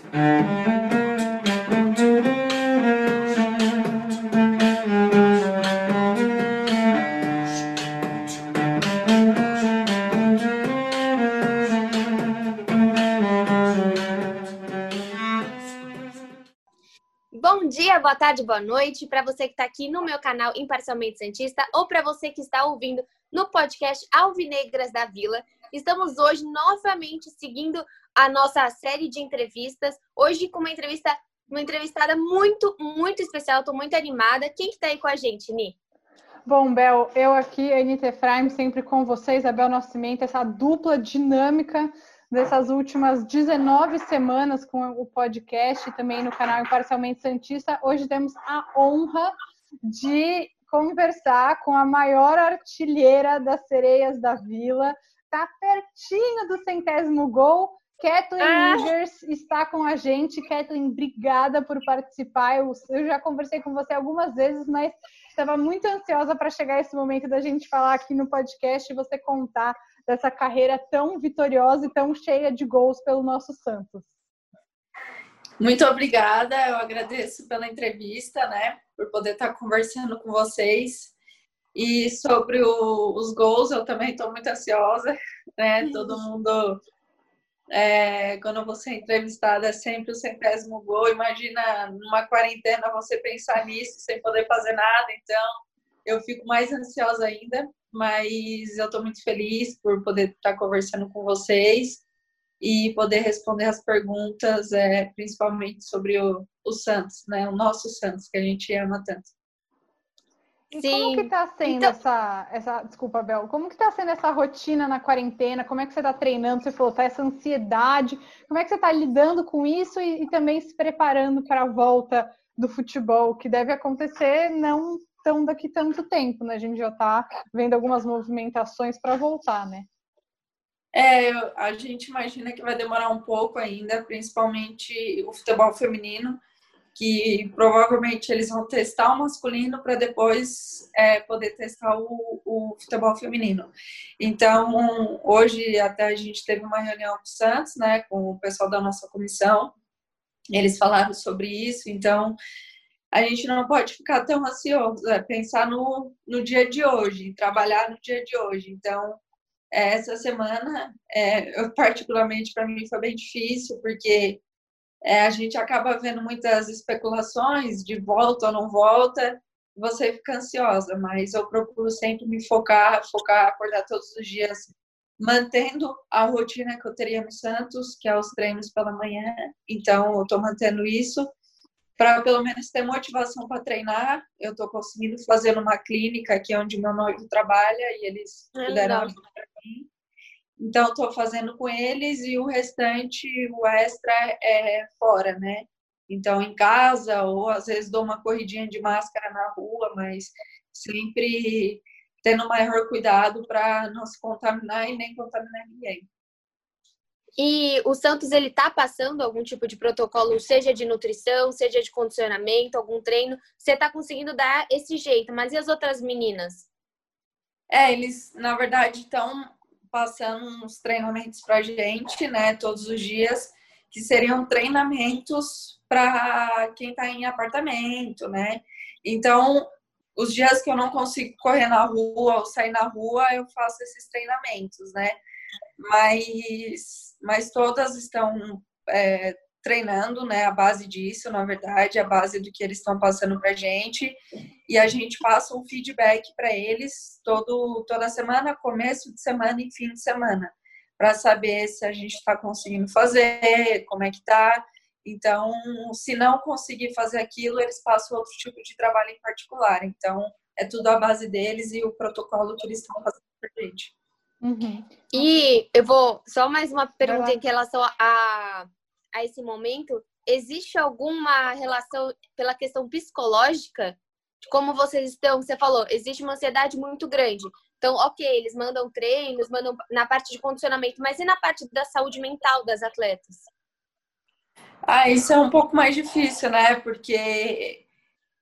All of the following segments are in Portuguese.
Bom dia, boa tarde, boa noite para você que está aqui no meu canal Imparcialmente Santista ou para você que está ouvindo no podcast Alvinegras da Vila. Estamos hoje novamente seguindo a nossa série de entrevistas. Hoje com uma entrevista, uma entrevistada muito, muito especial. Estou muito animada. Quem está aí com a gente, Ni? Bom, Bel, eu aqui, NT Efraim, sempre com vocês, a Bel Nascimento, essa dupla dinâmica dessas últimas 19 semanas com o podcast e também no canal Imparcialmente Santista. Hoje temos a honra de conversar com a maior artilheira das sereias da vila. Está pertinho do centésimo gol, Kathleen ah. Rivers está com a gente. Kathleen, obrigada por participar. Eu, eu já conversei com você algumas vezes, mas estava muito ansiosa para chegar esse momento da gente falar aqui no podcast e você contar dessa carreira tão vitoriosa e tão cheia de gols pelo nosso Santos. Muito obrigada, eu agradeço pela entrevista, né, por poder estar conversando com vocês. E sobre o, os gols, eu também estou muito ansiosa, né? Todo mundo é, quando você é entrevistada é sempre o centésimo gol. Imagina numa quarentena você pensar nisso sem poder fazer nada. Então, eu fico mais ansiosa ainda, mas eu estou muito feliz por poder estar conversando com vocês e poder responder as perguntas, é, principalmente sobre o, o Santos, né? O nosso Santos, que a gente ama tanto. E Sim. como que está sendo então... essa, essa, desculpa, Bel, como que está sendo essa rotina na quarentena? Como é que você está treinando? Você falou, tá essa ansiedade. Como é que você está lidando com isso e, e também se preparando para a volta do futebol, que deve acontecer não tão daqui tanto tempo, né? A gente já está vendo algumas movimentações para voltar, né? É, a gente imagina que vai demorar um pouco ainda, principalmente o futebol feminino, que provavelmente eles vão testar o masculino para depois é, poder testar o, o, futebol feminino. Então, hoje até a gente teve uma reunião com o Santos, né, com o pessoal da nossa comissão, eles falaram sobre isso, então a gente não pode ficar tão ansioso, é, pensar no, no dia de hoje, trabalhar no dia de hoje. Então, é, essa semana, é, eu, particularmente para mim, foi bem difícil, porque é, a gente acaba vendo muitas especulações de volta ou não volta, você fica ansiosa, mas eu procuro sempre me focar, focar, acordar todos os dias, mantendo a rotina que eu teria no Santos, que é os treinos pela manhã. Então, eu estou mantendo isso para pelo menos ter motivação para treinar. Eu estou conseguindo fazer numa clínica aqui onde meu noivo trabalha e eles é puderam ajudar mim. Então, estou fazendo com eles e o restante, o extra, é fora, né? Então, em casa, ou às vezes dou uma corridinha de máscara na rua, mas sempre tendo maior cuidado para não se contaminar e nem contaminar ninguém. E o Santos ele tá passando algum tipo de protocolo, seja de nutrição, seja de condicionamento, algum treino. Você tá conseguindo dar esse jeito, mas e as outras meninas? É, eles na verdade estão passando uns treinamentos para gente, né, todos os dias, que seriam treinamentos para quem está em apartamento, né? Então, os dias que eu não consigo correr na rua ou sair na rua, eu faço esses treinamentos, né? Mas, mas todas estão é, treinando, né? A base disso, na verdade, a base do que eles estão passando para gente. E a gente passa um feedback para eles todo, toda semana, começo de semana e fim de semana, para saber se a gente está conseguindo fazer, como é que tá. Então, se não conseguir fazer aquilo, eles passam outro tipo de trabalho em particular. Então, é tudo a base deles e o protocolo que eles estão fazendo para gente. Uhum. E eu vou só mais uma pergunta em relação a a esse momento, existe alguma relação pela questão psicológica como vocês estão? Você falou, existe uma ansiedade muito grande. Então, ok, eles mandam treinos, mandam na parte de condicionamento, mas e na parte da saúde mental das atletas? Ah, isso é um pouco mais difícil, né? Porque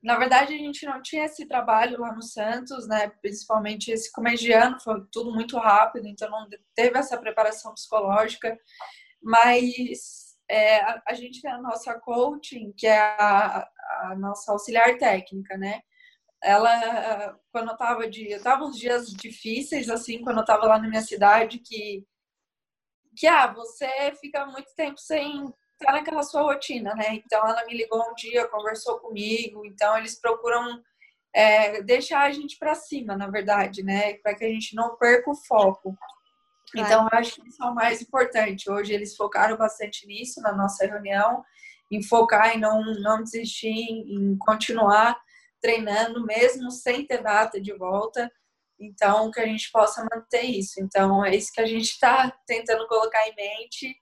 na verdade a gente não tinha esse trabalho lá no Santos, né? Principalmente esse começo de ano, foi tudo muito rápido, então não teve essa preparação psicológica. Mas é, a, gente tem a nossa coaching, que é a, a nossa auxiliar técnica, né? Ela, quando eu tava de, eu tava uns dias difíceis, assim, quando eu tava lá na minha cidade, que, que, ah, você fica muito tempo sem estar naquela sua rotina, né? Então, ela me ligou um dia, conversou comigo, então eles procuram é, deixar a gente para cima, na verdade, né? Para que a gente não perca o foco. Então, eu acho que isso é o mais importante. Hoje eles focaram bastante nisso na nossa reunião, em focar em não, não desistir, em continuar treinando, mesmo sem ter data de volta. Então, que a gente possa manter isso. Então, é isso que a gente está tentando colocar em mente.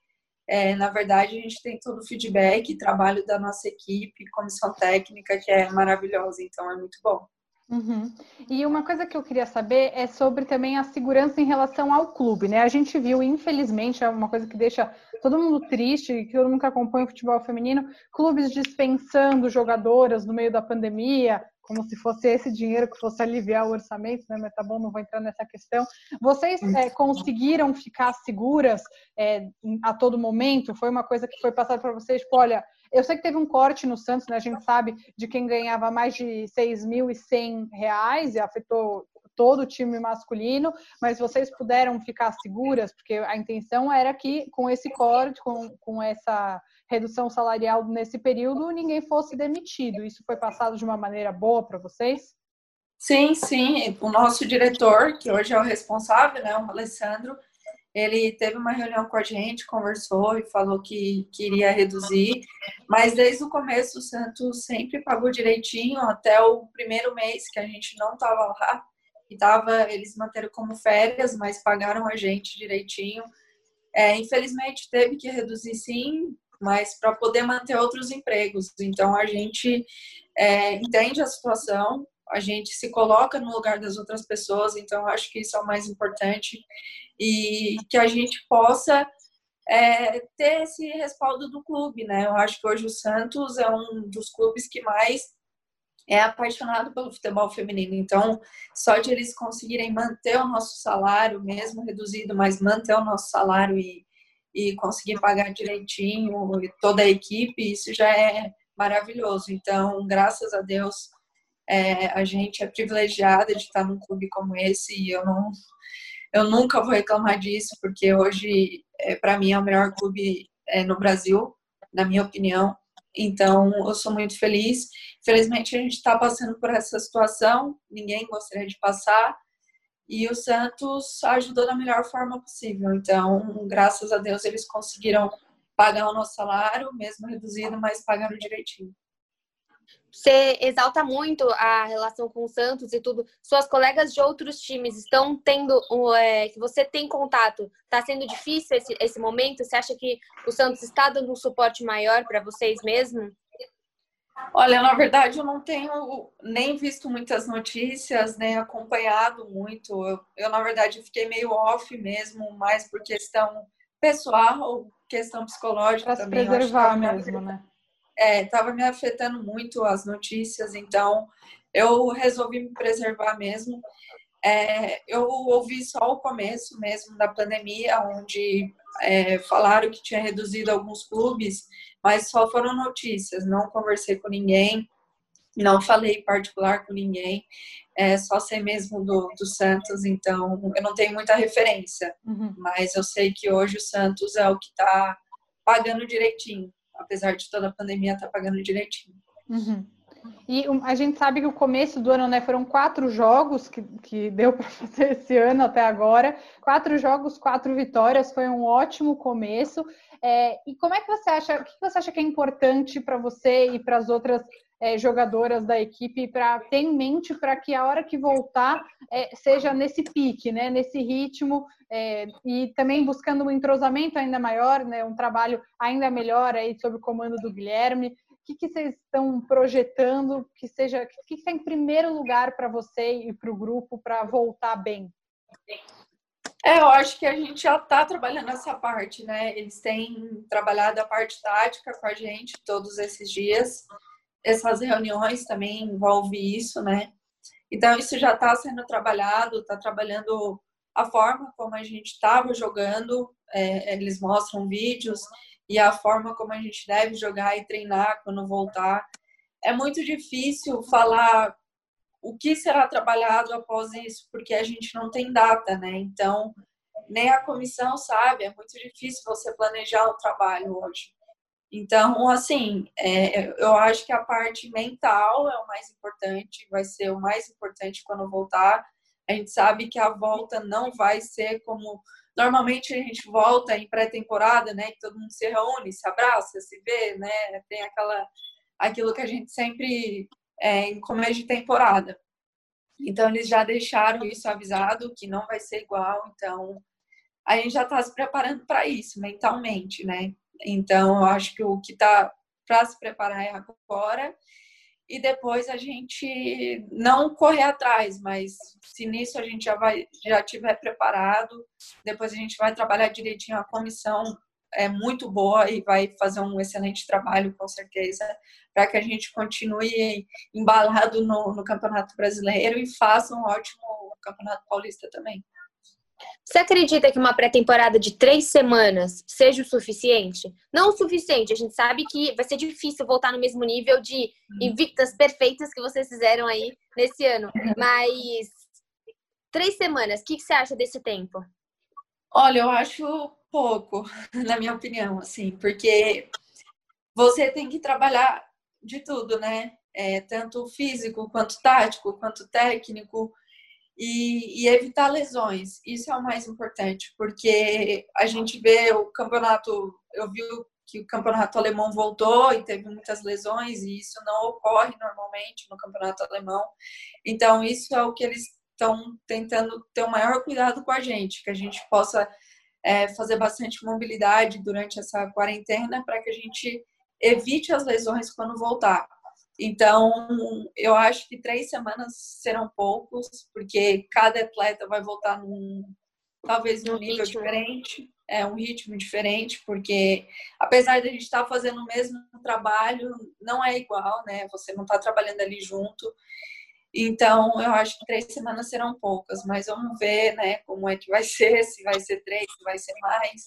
É, na verdade, a gente tem todo o feedback, trabalho da nossa equipe, comissão técnica, que é maravilhosa. Então, é muito bom. Uhum. E uma coisa que eu queria saber é sobre também a segurança em relação ao clube, né? A gente viu, infelizmente, é uma coisa que deixa todo mundo triste, que todo mundo que acompanha o futebol feminino, clubes dispensando jogadoras no meio da pandemia, como se fosse esse dinheiro que fosse aliviar o orçamento, né? Mas tá bom, não vou entrar nessa questão. Vocês é, conseguiram ficar seguras é, a todo momento? Foi uma coisa que foi passada para vocês, tipo, olha, eu sei que teve um corte no Santos, né? A gente sabe de quem ganhava mais de 6.100 reais e afetou todo o time masculino, mas vocês puderam ficar seguras, porque a intenção era que com esse corte, com, com essa redução salarial nesse período, ninguém fosse demitido. Isso foi passado de uma maneira boa para vocês? Sim, sim. O nosso diretor, que hoje é o responsável, né, o Alessandro, ele teve uma reunião com a gente, conversou e falou que queria reduzir, mas desde o começo o Santos sempre pagou direitinho até o primeiro mês que a gente não estava lá e tava, eles manteram como férias, mas pagaram a gente direitinho. É, infelizmente teve que reduzir sim, mas para poder manter outros empregos. Então a gente é, entende a situação, a gente se coloca no lugar das outras pessoas, então acho que isso é o mais importante e que a gente possa é, ter esse respaldo do clube, né? Eu acho que hoje o Santos é um dos clubes que mais é apaixonado pelo futebol feminino. Então, só de eles conseguirem manter o nosso salário, mesmo reduzido, mas manter o nosso salário e, e conseguir pagar direitinho toda a equipe, isso já é maravilhoso. Então, graças a Deus, é, a gente é privilegiada de estar num clube como esse e eu não eu nunca vou reclamar disso, porque hoje, é, para mim, é o melhor clube é, no Brasil, na minha opinião. Então, eu sou muito feliz. Felizmente, a gente está passando por essa situação, ninguém gostaria de passar, e o Santos ajudou da melhor forma possível. Então, graças a Deus, eles conseguiram pagar o nosso salário, mesmo reduzido, mas pagaram direitinho. Você exalta muito a relação com o Santos e tudo. Suas colegas de outros times estão tendo, é, que você tem contato, está sendo difícil esse, esse momento? Você acha que o Santos está dando um suporte maior para vocês mesmo? Olha, na verdade, eu não tenho nem visto muitas notícias, nem acompanhado muito. Eu, eu na verdade, fiquei meio off mesmo, mais por questão pessoal, questão psicológica pra também. preservar mesmo, né? Estava é, me afetando muito as notícias, então eu resolvi me preservar mesmo. É, eu ouvi só o começo mesmo da pandemia, onde é, falaram que tinha reduzido alguns clubes, mas só foram notícias, não conversei com ninguém, não falei particular com ninguém, é, só sei mesmo do, do Santos, então eu não tenho muita referência, uhum. mas eu sei que hoje o Santos é o que está pagando direitinho apesar de toda a pandemia, tá pagando direitinho. Uhum. E a gente sabe que o começo do ano, né, foram quatro jogos que, que deu para fazer esse ano até agora. Quatro jogos, quatro vitórias, foi um ótimo começo. É, e como é que você acha, o que você acha que é importante para você e para as outras é, jogadoras da equipe para ter em mente para que a hora que voltar é, seja nesse pique, né, nesse ritmo é, e também buscando um entrosamento ainda maior, né, um trabalho ainda melhor aí sob o comando do Guilherme. O que, que vocês estão projetando que seja, o que está em primeiro lugar para você e para o grupo para voltar bem? É, eu acho que a gente já está trabalhando essa parte, né? Eles têm trabalhado a parte tática com a gente todos esses dias essas reuniões também envolve isso, né? Então, isso já está sendo trabalhado, está trabalhando a forma como a gente estava jogando, é, eles mostram vídeos, e a forma como a gente deve jogar e treinar quando voltar. É muito difícil falar o que será trabalhado após isso, porque a gente não tem data, né? Então, nem a comissão sabe, é muito difícil você planejar o trabalho hoje. Então, assim, é, eu acho que a parte mental é o mais importante, vai ser o mais importante quando voltar. A gente sabe que a volta não vai ser como normalmente a gente volta em pré-temporada, né? Que todo mundo se reúne, se abraça, se vê, né? Tem aquela aquilo que a gente sempre é, em começo de temporada. Então eles já deixaram isso avisado que não vai ser igual. Então a gente já está se preparando para isso mentalmente, né? Então eu acho que o que está para se preparar é agora e depois a gente não correr atrás, mas se nisso a gente já vai já tiver preparado, depois a gente vai trabalhar direitinho a comissão é muito boa e vai fazer um excelente trabalho com certeza para que a gente continue embalado no, no Campeonato Brasileiro e faça um ótimo Campeonato Paulista também. Você acredita que uma pré-temporada de três semanas seja o suficiente? Não o suficiente, a gente sabe que vai ser difícil voltar no mesmo nível de invictas perfeitas que vocês fizeram aí nesse ano. Mas três semanas, o que, você acha desse tempo? Olha, eu acho pouco, na minha opinião, assim, porque você tem que trabalhar de tudo, né? É, tanto físico, quanto tático, quanto técnico e, e, evitar lesões. Isso é o mais importante, porque a gente vê o campeonato, eu vi que o campeonato alemão voltou e teve muitas lesões, e isso não ocorre normalmente no campeonato alemão. Então, isso é o que eles estão tentando ter o maior cuidado com a gente, que a gente possa é, fazer bastante mobilidade durante essa quarentena para que a gente evite as lesões quando voltar. Então, eu acho que três semanas serão poucos, porque cada atleta vai voltar num, talvez num nível ritmo. diferente, é um ritmo diferente, porque apesar de a gente estar tá fazendo o mesmo trabalho, não é igual, né? Você não está trabalhando ali junto. Então, eu acho que três semanas serão poucas, mas vamos ver, né, como é que vai ser, se vai ser três, se vai ser mais.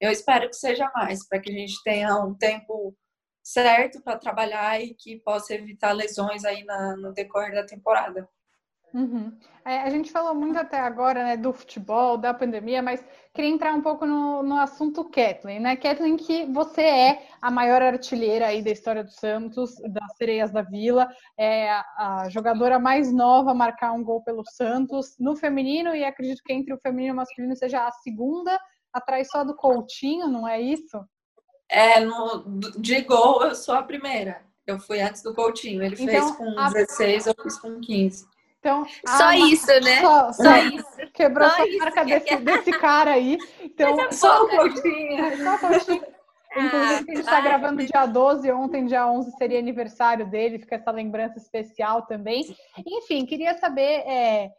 Eu espero que seja mais, para que a gente tenha um tempo certo para trabalhar e que possa evitar lesões aí na, no decorrer da temporada. Uhum. É, a gente falou muito até agora né, do futebol, da pandemia, mas queria entrar um pouco no, no assunto Kathleen, né? Kathleen, que você é a maior artilheira aí da história do Santos, das Sereias da Vila, é a, a jogadora mais nova a marcar um gol pelo Santos no feminino, e acredito que entre o feminino e o masculino seja a segunda, atrás só do Coutinho, não é isso? É, no, de gol eu sou a primeira. Eu fui antes do Coutinho. Ele então, fez com a... 16, eu fiz com 15. Então, só isso, né? Só, só isso. Quebrou só a marca desse, desse cara aí. Então, é só o Coutinho. Só o Coutinho. Inclusive, a gente está ah, gravando dia 12, ontem, dia 11, seria aniversário dele, fica essa lembrança especial também. Enfim, queria saber é,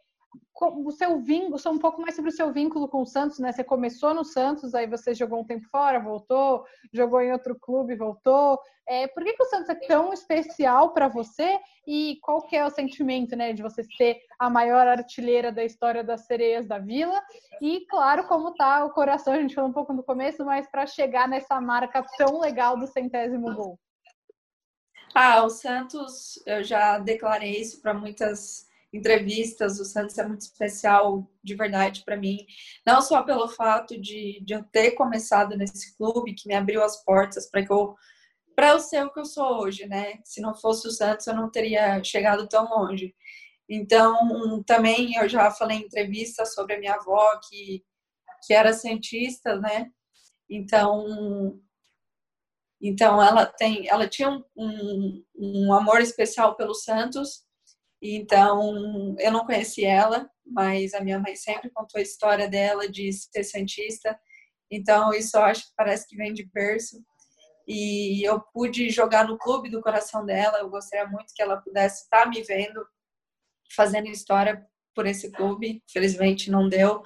o seu vínculo, só um pouco mais sobre o seu vínculo com o Santos, né? Você começou no Santos, aí você jogou um tempo fora, voltou, jogou em outro clube, voltou. É, por que, que o Santos é tão especial para você e qual que é o sentimento, né, de você ser a maior artilheira da história das sereias da Vila? E claro, como tá o coração, a gente falou um pouco no começo, mas para chegar nessa marca tão legal do centésimo gol. Ah, o Santos, eu já declarei isso para muitas entrevistas. O Santos é muito especial, de verdade, para mim. Não só pelo fato de, de eu ter começado nesse clube, que me abriu as portas para que eu para eu ser o que eu sou hoje, né? Se não fosse o Santos, eu não teria chegado tão longe. Então, também eu já falei em entrevista sobre a minha avó, que, que era cientista, né? Então, então ela tem, ela tinha um, um, um amor especial pelo Santos então, eu não conheci ela, mas a minha mãe sempre contou a história dela de ser santista. Então, isso eu acho que parece que vem de berço. E eu pude jogar no clube do coração dela. Eu gostaria muito que ela pudesse estar me vendo fazendo história por esse clube. Felizmente não deu.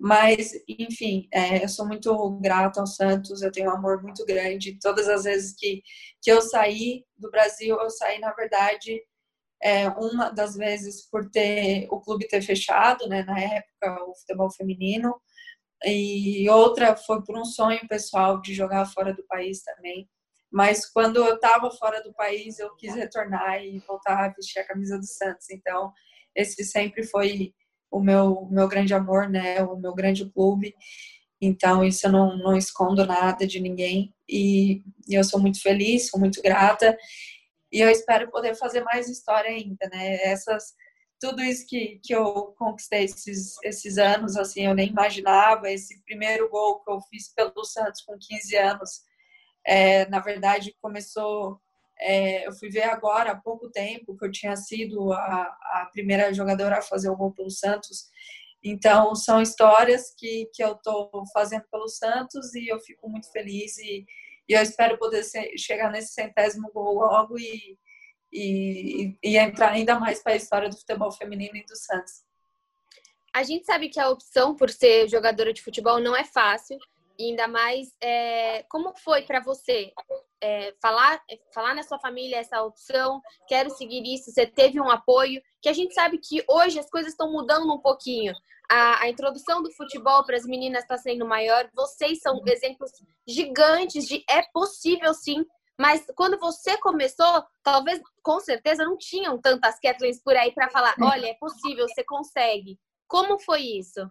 Mas, enfim, é, eu sou muito grata ao Santos. Eu tenho um amor muito grande. Todas as vezes que, que eu saí do Brasil, eu saí, na verdade, é, uma das vezes por ter o clube ter fechado, né, na época, o futebol feminino, e outra foi por um sonho pessoal de jogar fora do país também. Mas quando eu estava fora do país, eu quis retornar e voltar a vestir a camisa do Santos. Então, esse sempre foi o meu, meu grande amor, né? O meu grande clube. Então, isso eu não, não escondo nada de ninguém. E, e eu sou muito feliz, sou muito grata. E eu espero poder fazer mais história ainda, né? Essas tudo isso que, que eu conquistei esses, esses anos, assim, eu nem imaginava. Esse primeiro gol que eu fiz pelo Santos com 15 anos, é, na verdade, começou. É, eu fui ver agora, há pouco tempo, que eu tinha sido a, a primeira jogadora a fazer o gol pelo Santos. Então, são histórias que, que eu estou fazendo pelo Santos e eu fico muito feliz. E, e eu espero poder ser, chegar nesse centésimo gol logo e, e, e entrar ainda mais para a história do futebol feminino e do Santos. A gente sabe que a opção por ser jogadora de futebol não é fácil, ainda mais é, como foi para você é, falar falar na sua família essa opção quero seguir isso você teve um apoio que a gente sabe que hoje as coisas estão mudando um pouquinho a, a introdução do futebol para as meninas está sendo maior vocês são exemplos gigantes de é possível sim mas quando você começou, talvez, com certeza, não tinham tantas Kathleens por aí para falar: olha, é possível, você consegue. Como foi isso?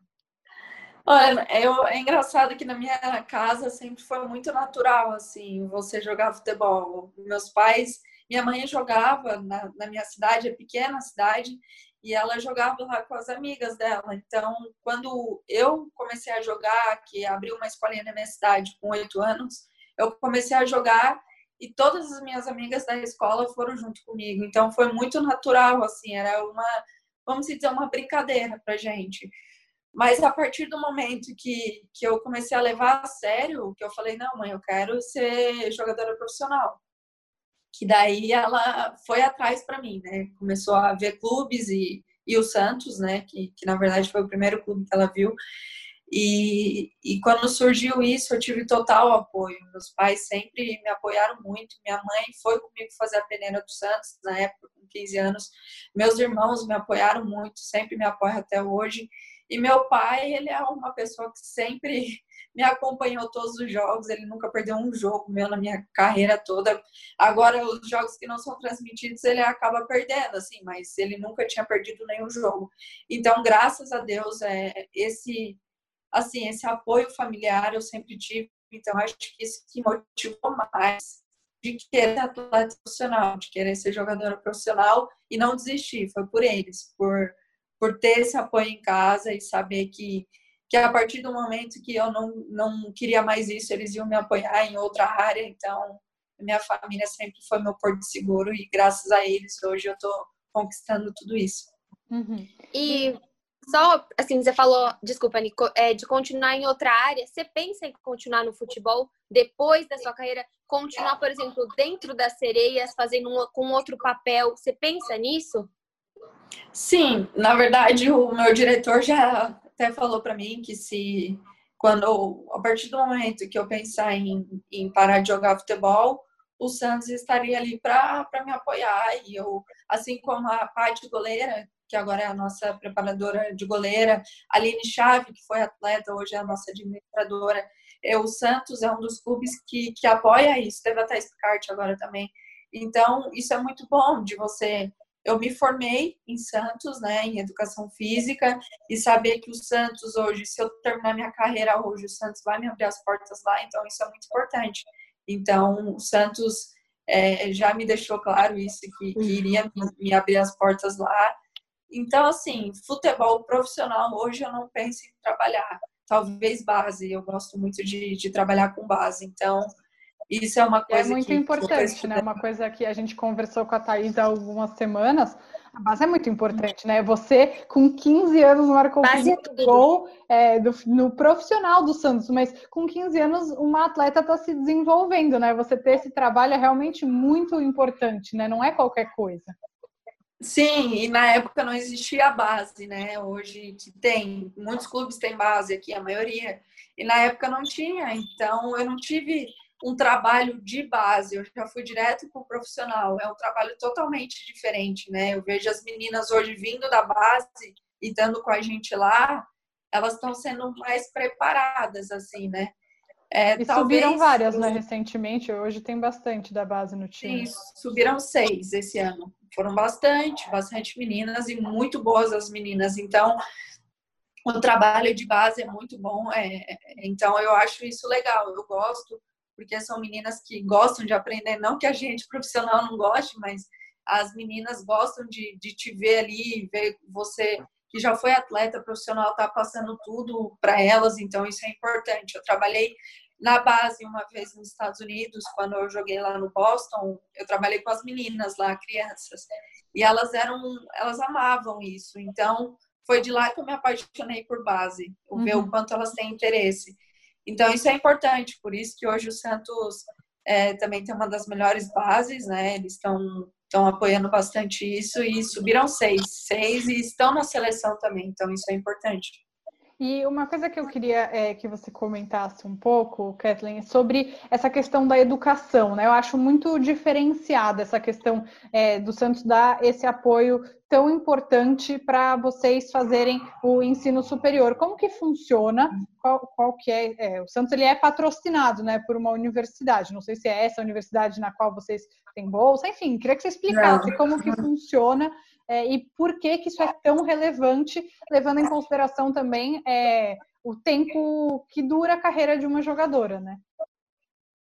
Olha, eu, é engraçado que na minha casa sempre foi muito natural, assim, você jogar futebol. Meus pais, minha mãe jogava na, na minha cidade, é pequena cidade, e ela jogava lá com as amigas dela. Então, quando eu comecei a jogar, que abriu uma escolinha na minha cidade com oito anos, eu comecei a jogar e todas as minhas amigas da escola foram junto comigo. Então foi muito natural, assim, era uma, vamos dizer, uma brincadeira pra gente. Mas a partir do momento que, que eu comecei a levar a sério, que eu falei, não, mãe, eu quero ser jogadora profissional. Que daí ela foi atrás para mim, né? Começou a ver clubes e, e o Santos, né? Que, que na verdade foi o primeiro clube que ela viu. E, e quando surgiu isso, eu tive total apoio. Meus pais sempre me apoiaram muito. Minha mãe foi comigo fazer a peneira do Santos, na época, com 15 anos. Meus irmãos me apoiaram muito, sempre me apoiam até hoje. E meu pai, ele é uma pessoa que sempre me acompanhou todos os jogos, ele nunca perdeu um jogo meu na minha carreira toda. Agora, os jogos que não são transmitidos, ele acaba perdendo, assim, mas ele nunca tinha perdido nenhum jogo. Então, graças a Deus, é, esse assim, esse apoio familiar eu sempre tive, então acho que isso que motivou mais de querer atleta profissional, de querer ser jogadora profissional e não desistir, foi por eles, por, por ter esse apoio em casa e saber que, que a partir do momento que eu não, não queria mais isso, eles iam me apoiar em outra área, então minha família sempre foi meu porto seguro e graças a eles hoje eu estou conquistando tudo isso. Uhum. E só, assim, você falou, desculpa, Nico, é, de continuar em outra área. Você pensa em continuar no futebol depois da sua carreira? Continuar, por exemplo, dentro das sereias, fazendo um, com outro papel? Você pensa nisso? Sim, na verdade, o meu diretor já até falou para mim que se quando a partir do momento que eu pensar em, em parar de jogar futebol, o Santos estaria ali para me apoiar e eu, assim como a parte goleira, que agora é a nossa preparadora de goleira, a Aline Chave, que foi atleta, hoje é a nossa administradora. É, o Santos é um dos clubes que, que apoia isso, teve até Scart agora também. Então, isso é muito bom de você. Eu me formei em Santos, né, em educação física, e saber que o Santos hoje, se eu terminar minha carreira hoje, o Santos vai me abrir as portas lá, então isso é muito importante. Então, o Santos é, já me deixou claro isso, que, que iria me, me abrir as portas lá, então, assim, futebol profissional hoje eu não penso em trabalhar. Talvez base, eu gosto muito de, de trabalhar com base. Então, isso é uma coisa. É muito que, importante, né? Uma coisa que a gente conversou com a Thaís há algumas semanas. A base é muito importante, né? Você, com 15 anos, marcou o gol é, do, no profissional do Santos, mas com 15 anos, uma atleta está se desenvolvendo, né? Você ter esse trabalho é realmente muito importante, né? Não é qualquer coisa. Sim, e na época não existia a base, né? Hoje que tem, muitos clubes têm base aqui, a maioria. E na época não tinha, então eu não tive um trabalho de base, eu já fui direto para o profissional. É um trabalho totalmente diferente, né? Eu vejo as meninas hoje vindo da base e estando com a gente lá, elas estão sendo mais preparadas, assim, né? É, e talvez... subiram várias, né, recentemente. Hoje tem bastante da base no time. Sim, subiram seis esse ano. Foram bastante, bastante meninas e muito boas as meninas. Então, o trabalho de base é muito bom. É, então, eu acho isso legal. Eu gosto, porque são meninas que gostam de aprender. Não que a gente profissional não goste, mas as meninas gostam de, de te ver ali, ver você que já foi atleta profissional, tá passando tudo para elas, então isso é importante. Eu trabalhei na base uma vez nos Estados Unidos, quando eu joguei lá no Boston, eu trabalhei com as meninas lá, crianças, e elas eram, elas amavam isso. Então, foi de lá que eu me apaixonei por base, uhum. ver o quanto elas têm interesse. Então, isso é importante, por isso que hoje o Santos é, também tem uma das melhores bases, né? Eles estão estão apoiando bastante isso e subiram seis, seis e estão na seleção também, então isso é importante. E uma coisa que eu queria é, que você comentasse um pouco, Kathleen, sobre essa questão da educação, né? Eu acho muito diferenciada essa questão é, do Santos dar esse apoio tão importante para vocês fazerem o ensino superior. Como que funciona? Qual, qual que é, é, O Santos ele é patrocinado, né, por uma universidade. Não sei se é essa universidade na qual vocês têm bolsa. Enfim, queria que você explicasse Não. como que funciona é, e por que que isso é tão relevante, levando em consideração também é, o tempo que dura a carreira de uma jogadora, né?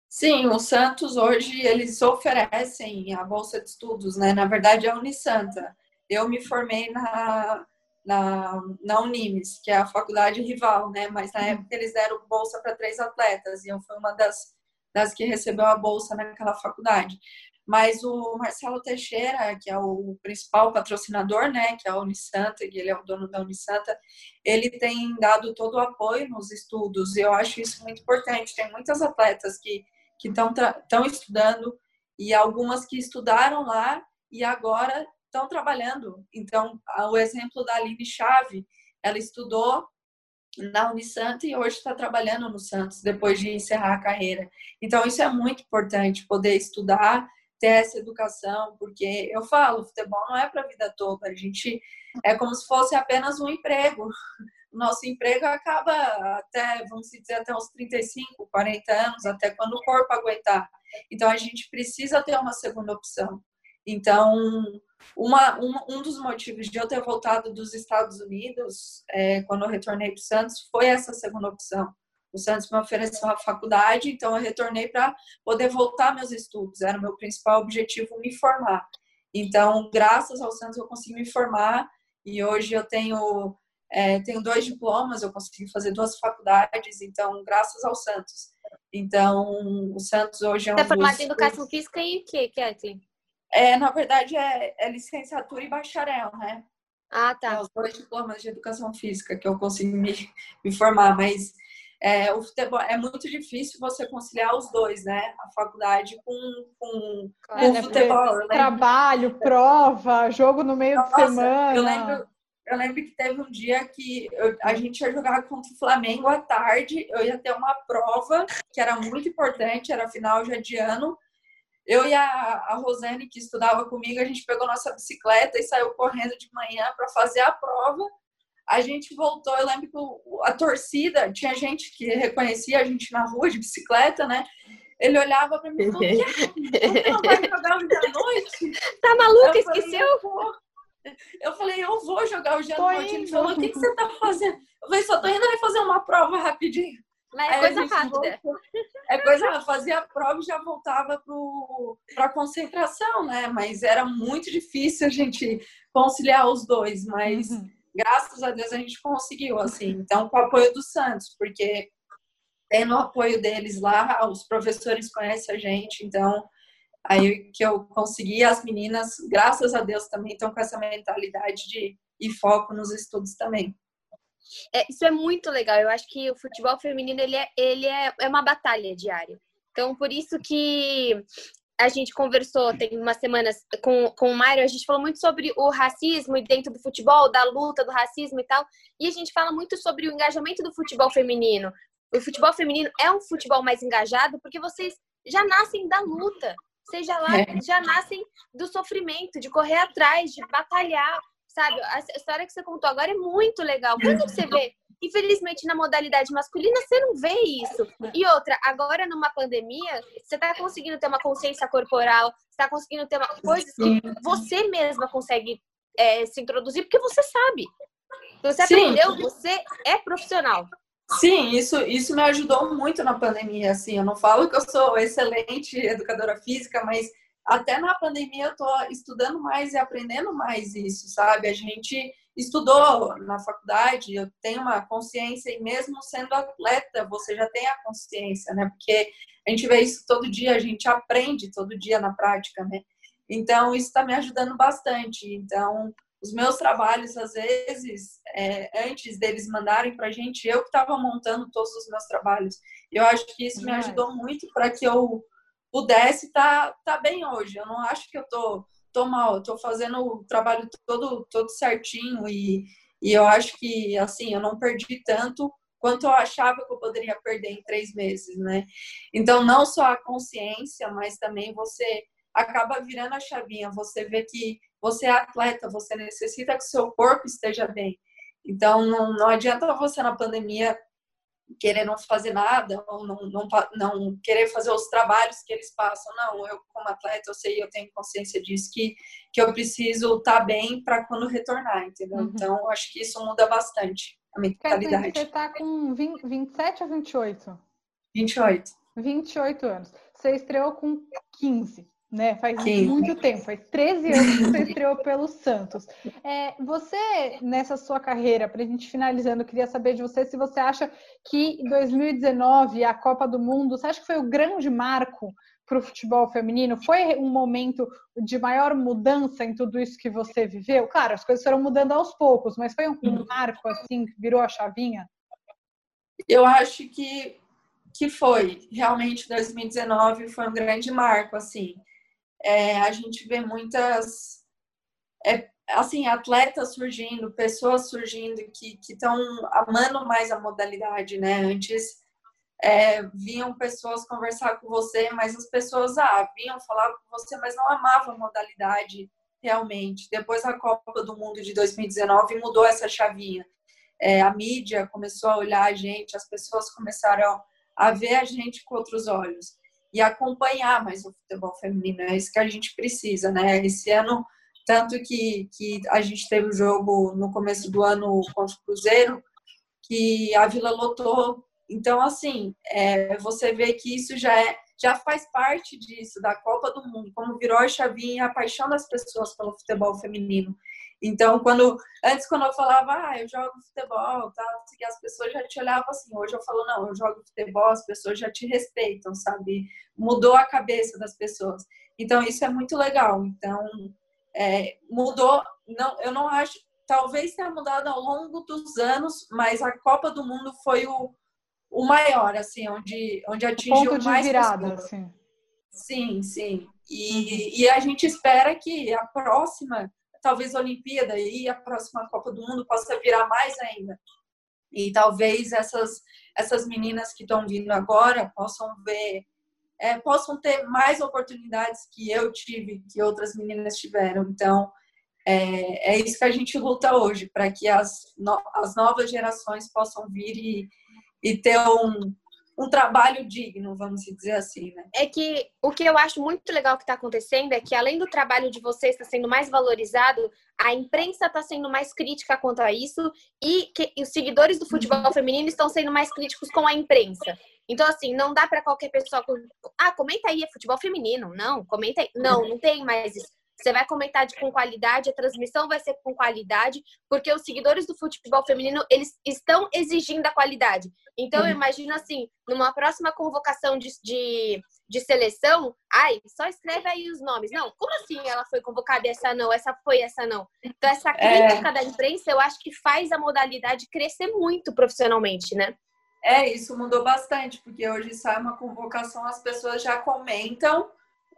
Sim, o Santos hoje eles oferecem a bolsa de estudos, né? Na verdade é a Unisanta. Eu me formei na, na, na Unimes, que é a faculdade rival, né? Mas na época eles deram bolsa para três atletas e eu fui uma das, das que recebeu a bolsa naquela faculdade. Mas o Marcelo Teixeira, que é o principal patrocinador, né, que é a Unisanta, que ele é o dono da Unisanta, ele tem dado todo o apoio nos estudos. E eu acho isso muito importante. Tem muitas atletas que que estão estudando e algumas que estudaram lá e agora estão trabalhando. Então, o exemplo da Aline Chave, ela estudou na Unisanta e hoje está trabalhando no Santos depois de encerrar a carreira. Então, isso é muito importante, poder estudar, ter essa educação, porque eu falo, futebol não é para a vida toda, a gente é como se fosse apenas um emprego. O nosso emprego acaba até, vamos dizer, até uns 35, 40 anos, até quando o corpo aguentar. Então, a gente precisa ter uma segunda opção. Então, uma, um, um dos motivos de eu ter voltado dos Estados Unidos, é, quando eu retornei para o Santos, foi essa segunda opção. O Santos me ofereceu a faculdade, então eu retornei para poder voltar meus estudos. Era o meu principal objetivo me formar. Então, graças ao Santos, eu consegui me formar e hoje eu tenho, é, tenho dois diplomas, eu consegui fazer duas faculdades, então, graças ao Santos. Então, o Santos hoje é um. Você é formado em educação física e o que, Kathleen? É, na verdade, é, é, licenciatura e bacharel, né? Ah, tá. É os dois diplomas de educação física que eu consegui me, me formar, mas é, o futebol é muito difícil você conciliar os dois, né? A faculdade com, com, com é, o futebol. Trabalho, prova, jogo no meio Nossa, de semana. Eu lembro, eu lembro que teve um dia que eu, a gente ia jogar contra o Flamengo à tarde, eu ia ter uma prova que era muito importante, era final já de ano. Eu e a, a Rosane, que estudava comigo, a gente pegou nossa bicicleta e saiu correndo de manhã para fazer a prova. A gente voltou, eu lembro que a torcida, tinha gente que reconhecia a gente na rua de bicicleta, né? Ele olhava para mim e falou: Você não vai jogar hoje à noite? Tá maluca? Esqueceu? Eu falei, eu vou jogar hoje à noite. Ele falou, o que, que você tá fazendo? Eu falei, só tô indo ali fazer uma prova rapidinho. Mas é coisa rápida. Voltou, é coisa, fazia a prova e já voltava para a concentração, né? Mas era muito difícil a gente conciliar os dois, mas uhum. Graças a Deus a gente conseguiu, assim. Então, com o apoio do Santos, porque tendo o apoio deles lá, os professores conhecem a gente, então aí que eu consegui, as meninas, graças a Deus, também estão com essa mentalidade de ir foco nos estudos também. É, isso é muito legal. Eu acho que o futebol feminino ele é, ele é, é uma batalha diária. Então, por isso que a gente conversou tem umas semanas com, com o Mário, a gente falou muito sobre o racismo e dentro do futebol, da luta do racismo e tal. E a gente fala muito sobre o engajamento do futebol feminino. O futebol feminino é um futebol mais engajado porque vocês já nascem da luta. Vocês já, lá, é. já nascem do sofrimento, de correr atrás, de batalhar sabe? A história que você contou agora é muito legal. Quando você vê Infelizmente, na modalidade masculina, você não vê isso. E outra, agora numa pandemia, você tá conseguindo ter uma consciência corporal, você tá conseguindo ter uma, coisas que você mesma consegue é, se introduzir, porque você sabe. Você Sim. aprendeu, você é profissional. Sim, isso, isso me ajudou muito na pandemia, assim, eu não falo que eu sou excelente educadora física, mas até na pandemia eu tô estudando mais e aprendendo mais isso, sabe? A gente estudou na faculdade, eu tenho uma consciência e mesmo sendo atleta, você já tem a consciência, né? Porque a gente vê isso todo dia, a gente aprende todo dia na prática, né? Então, isso está me ajudando bastante. Então, os meus trabalhos, às vezes, é, antes deles mandarem para a gente, eu que estava montando todos os meus trabalhos. Eu acho que isso me ajudou muito para que eu pudesse estar tá, tá bem hoje. Eu não acho que eu tô, tô mal, tô fazendo o trabalho todo, todo certinho e, e eu acho que, assim, eu não perdi tanto quanto eu achava que eu poderia perder em três meses, né? Então, não só a consciência, mas também você acaba virando a chavinha. Você vê que você é atleta, você necessita que seu corpo esteja bem. Então, não, não adianta você na pandemia querer não fazer nada, ou não, não, não querer fazer os trabalhos que eles passam. Não, eu como atleta, eu sei, eu tenho consciência disso, que, que eu preciso estar tá bem para quando retornar, entendeu? Uhum. Então, acho que isso muda bastante a mentalidade. Você está com 20, 27 ou 28? 28. 28 anos. Você estreou com 15 né? Faz muito tempo, faz 13 anos que você estreou pelo Santos. É, você, nessa sua carreira, para a gente finalizando, queria saber de você se você acha que 2019, a Copa do Mundo, você acha que foi o grande marco para o futebol feminino? Foi um momento de maior mudança em tudo isso que você viveu? Claro, as coisas foram mudando aos poucos, mas foi um, um marco assim que virou a chavinha? Eu acho que que foi realmente 2019 foi um grande marco assim é, a gente vê muitas é, assim atletas surgindo, pessoas surgindo que estão amando mais a modalidade, né? Antes é, vinham pessoas conversar com você, mas as pessoas ah, vinham falar com você, mas não amavam a modalidade realmente. Depois da Copa do Mundo de 2019 mudou essa chavinha. É, a mídia começou a olhar a gente, as pessoas começaram a ver a gente com outros olhos e acompanhar mais o futebol feminino. É isso que a gente precisa, né? Esse ano, tanto que, que a gente teve o jogo no começo do ano contra o Cruzeiro, que a Vila lotou. Então, assim, é, você vê que isso já é já faz parte disso, da Copa do Mundo, como virou a chavinha a paixão das pessoas pelo futebol feminino. Então, quando antes quando eu falava, ah, eu jogo futebol, tá, as pessoas já te olhavam assim. Hoje eu falo, não, eu jogo futebol, as pessoas já te respeitam, sabe? Mudou a cabeça das pessoas. Então, isso é muito legal. Então, é, mudou. Não, eu não acho. Talvez tenha mudado ao longo dos anos, mas a Copa do Mundo foi o, o maior, assim, onde, onde atingiu de mais virada. Assim. Sim, sim. E, uhum. e a gente espera que a próxima talvez a Olimpíada e a próxima Copa do Mundo possa virar mais ainda. E talvez essas, essas meninas que estão vindo agora possam ver, é, possam ter mais oportunidades que eu tive, que outras meninas tiveram. Então, é, é isso que a gente luta hoje, para que as, no, as novas gerações possam vir e, e ter um, um trabalho digno, vamos dizer assim, né? É que o que eu acho muito legal que está acontecendo é que além do trabalho de vocês estar tá sendo mais valorizado, a imprensa está sendo mais crítica quanto a isso e, que, os seguidores do futebol uhum. feminino estão sendo mais críticos com a imprensa. Então, assim, não dá para qualquer pessoa. Ah, comenta aí, é futebol feminino. Não, comenta aí. Não, não tem mais isso. Você vai comentar de, com qualidade, a transmissão vai ser com qualidade, porque os seguidores do futebol feminino, eles estão exigindo a qualidade. Então, eu imagino assim, numa próxima convocação de, de, de, seleção, ai, só escreve aí os nomes. Não, como assim ela foi convocada e essa não, essa foi, essa não? Então, essa é. crítica é... da imprensa, eu acho que faz a modalidade crescer muito profissionalmente, né? É, isso mudou bastante, porque hoje sai uma convocação, as pessoas já comentam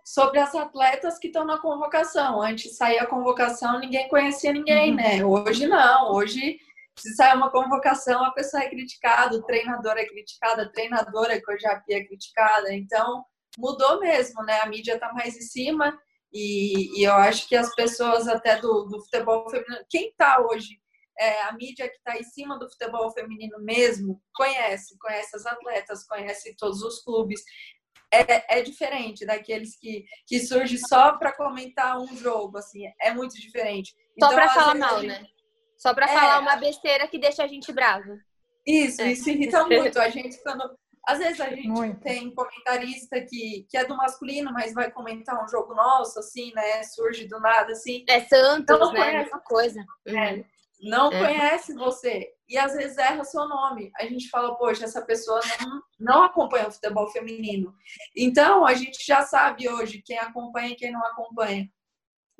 sobre as atletas que estão na convocação. Antes saía a convocação, ninguém conhecia ninguém, uhum. né? Hoje não, hoje se sai uma convocação, a pessoa é criticada, o treinador é criticado, a treinadora que hoje é criticada. Então, mudou mesmo, né? A mídia está mais em cima e, e, eu acho que as pessoas até do, do futebol feminino, quem está hoje é, a mídia que está em cima do futebol feminino mesmo conhece, conhece as atletas, conhece todos os clubes. É, é diferente daqueles que, que surge só para comentar um jogo, assim, é muito diferente. Só então, para falar mal, gente... né? Só para é... falar uma besteira que deixa a gente brava. Isso, é. isso irrita muito. A gente quando às vezes a gente Muito. tem comentarista que, que é do masculino, mas vai comentar um jogo nosso, assim, né? Surge do nada, assim. É Santos, não né? Conhece, coisa. É, uhum. Não é. conhece você. E às vezes erra seu nome. A gente fala, poxa, essa pessoa não, não acompanha o futebol feminino. Então, a gente já sabe hoje quem acompanha e quem não acompanha.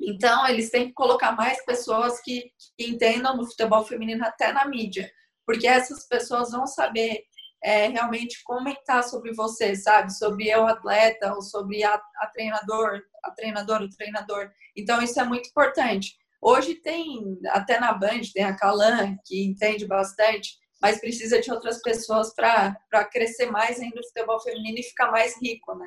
Então, eles têm que colocar mais pessoas que, que entendam do futebol feminino até na mídia. Porque essas pessoas vão saber é, realmente comentar sobre você, sabe? Sobre eu atleta ou sobre a, a treinador, a treinadora, o treinador. Então isso é muito importante. Hoje tem até na Band tem a Calan que entende bastante, mas precisa de outras pessoas para crescer mais ainda o futebol feminino e ficar mais rico, né?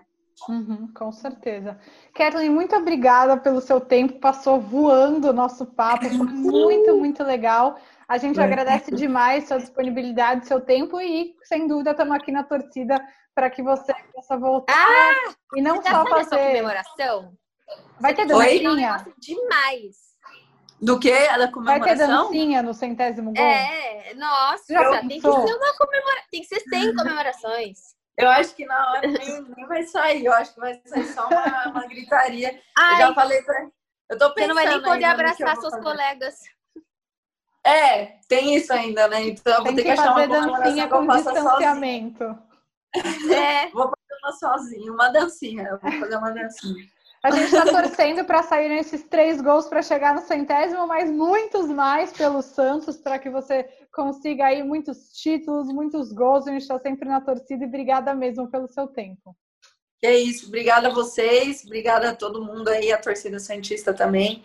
Uhum, com certeza. Kathleen, muito obrigada pelo seu tempo. Passou voando o nosso papo, foi muito, muito legal. A gente é. agradece demais sua disponibilidade, seu tempo e, sem dúvida, estamos aqui na torcida para que você possa voltar ah, e não só fazer comemoração. Vai ter dancinha? Demais. Do que? Ela comemoração? Vai ter dancinha no centésimo gol? É, nossa, Já tem que ser uma comemoração. Tem que ser sem comemorações. Eu acho que na hora nem, nem vai sair. Eu acho que vai sair só uma, uma gritaria. Ai, eu já falei pra. Eu tô pensando. Você não vai nem poder abraçar seus fazer. colegas. É, tem isso ainda, né? Então eu vou ter que, que achar uma dancinha com distanciamento. É. Vou fazer uma sozinha, uma dancinha. Eu vou fazer uma dancinha. A gente está torcendo para sair nesses três gols para chegar no centésimo, mas muitos mais pelo Santos para que você consiga aí muitos títulos, muitos gols. A gente está sempre na torcida e obrigada mesmo pelo seu tempo. É isso, obrigada a vocês, obrigada a todo mundo aí, a torcida Santista também.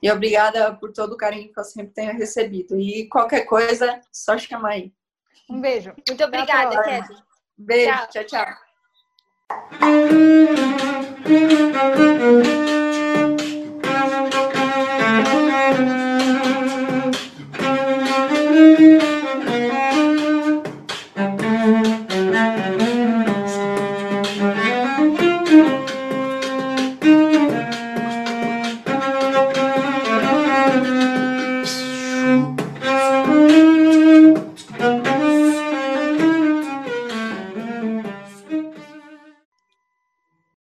E obrigada por todo o carinho que eu sempre tenho recebido. E qualquer coisa, só chamar aí. Um beijo. Muito obrigada, Kézia. Beijo, tchau, tchau. tchau. Thank you.